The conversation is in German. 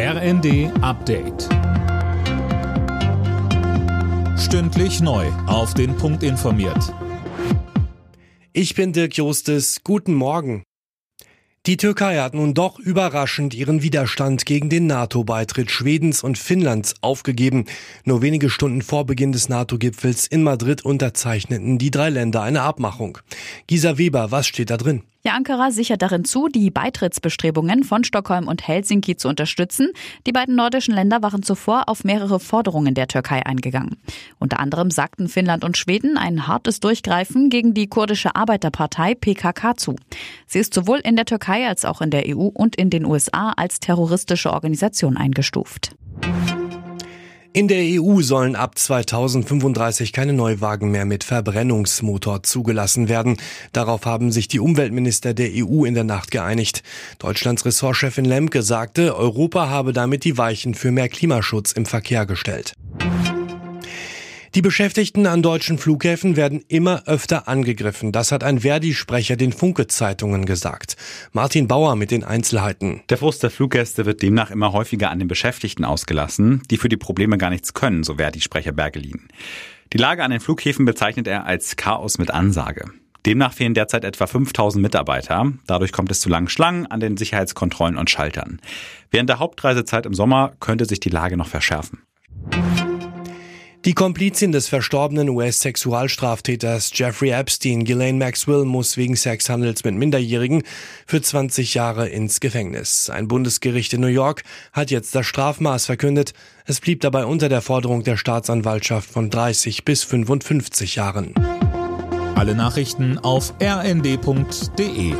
RND Update. Stündlich neu. Auf den Punkt informiert. Ich bin Dirk Jostes. Guten Morgen. Die Türkei hat nun doch überraschend ihren Widerstand gegen den NATO-Beitritt Schwedens und Finnlands aufgegeben. Nur wenige Stunden vor Beginn des NATO-Gipfels in Madrid unterzeichneten die drei Länder eine Abmachung. Gisa Weber, was steht da drin? Ja, Ankara sichert darin zu, die Beitrittsbestrebungen von Stockholm und Helsinki zu unterstützen. Die beiden nordischen Länder waren zuvor auf mehrere Forderungen der Türkei eingegangen. Unter anderem sagten Finnland und Schweden ein hartes Durchgreifen gegen die kurdische Arbeiterpartei PKK zu. Sie ist sowohl in der Türkei als auch in der EU und in den USA als terroristische Organisation eingestuft. In der EU sollen ab 2035 keine Neuwagen mehr mit Verbrennungsmotor zugelassen werden. Darauf haben sich die Umweltminister der EU in der Nacht geeinigt. Deutschlands Ressortchefin Lemke sagte, Europa habe damit die Weichen für mehr Klimaschutz im Verkehr gestellt. Die Beschäftigten an deutschen Flughäfen werden immer öfter angegriffen. Das hat ein Verdi-Sprecher den Funke-Zeitungen gesagt. Martin Bauer mit den Einzelheiten. Der Frust der Fluggäste wird demnach immer häufiger an den Beschäftigten ausgelassen, die für die Probleme gar nichts können, so Verdi-Sprecher Bergelin. Die Lage an den Flughäfen bezeichnet er als Chaos mit Ansage. Demnach fehlen derzeit etwa 5000 Mitarbeiter. Dadurch kommt es zu langen Schlangen an den Sicherheitskontrollen und Schaltern. Während der Hauptreisezeit im Sommer könnte sich die Lage noch verschärfen. Die Komplizin des verstorbenen US-Sexualstraftäters Jeffrey Epstein, Ghislaine Maxwell, muss wegen Sexhandels mit Minderjährigen für 20 Jahre ins Gefängnis. Ein Bundesgericht in New York hat jetzt das Strafmaß verkündet. Es blieb dabei unter der Forderung der Staatsanwaltschaft von 30 bis 55 Jahren. Alle Nachrichten auf rnd.de